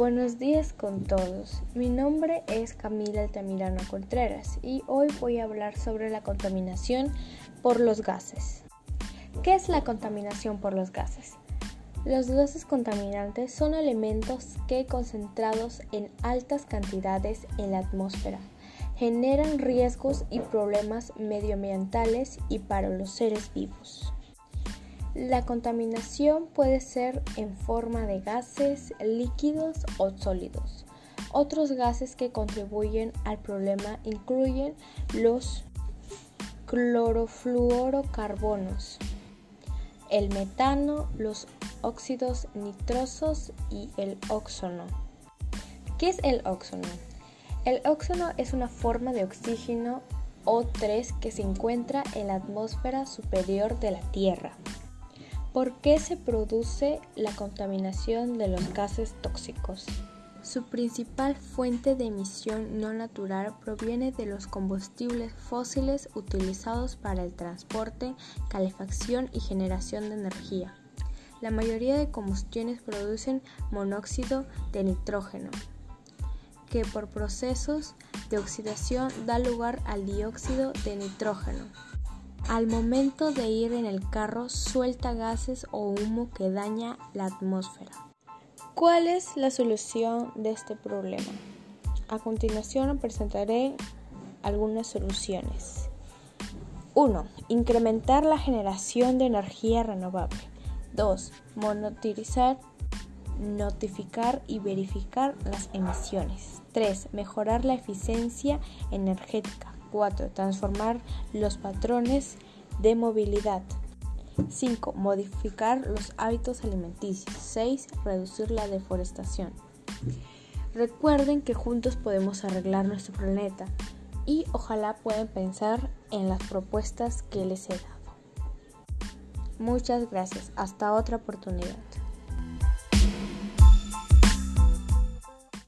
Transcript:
Buenos días con todos. Mi nombre es Camila Altamirano Contreras y hoy voy a hablar sobre la contaminación por los gases. ¿Qué es la contaminación por los gases? Los gases contaminantes son elementos que concentrados en altas cantidades en la atmósfera generan riesgos y problemas medioambientales y para los seres vivos. La contaminación puede ser en forma de gases, líquidos o sólidos. Otros gases que contribuyen al problema incluyen los clorofluorocarbonos, el metano, los óxidos nitrosos y el óxido. ¿Qué es el óxido? El óxido es una forma de oxígeno O3 que se encuentra en la atmósfera superior de la Tierra. ¿Por qué se produce la contaminación de los gases tóxicos? Su principal fuente de emisión no natural proviene de los combustibles fósiles utilizados para el transporte, calefacción y generación de energía. La mayoría de combustiones producen monóxido de nitrógeno, que por procesos de oxidación da lugar al dióxido de nitrógeno. Al momento de ir en el carro suelta gases o humo que daña la atmósfera. ¿Cuál es la solución de este problema? A continuación presentaré algunas soluciones. 1. Incrementar la generación de energía renovable. 2. Monitorizar notificar y verificar las emisiones. 3. Mejorar la eficiencia energética. 4. Transformar los patrones de movilidad. 5. Modificar los hábitos alimenticios. 6. Reducir la deforestación. Recuerden que juntos podemos arreglar nuestro planeta y ojalá puedan pensar en las propuestas que les he dado. Muchas gracias. Hasta otra oportunidad.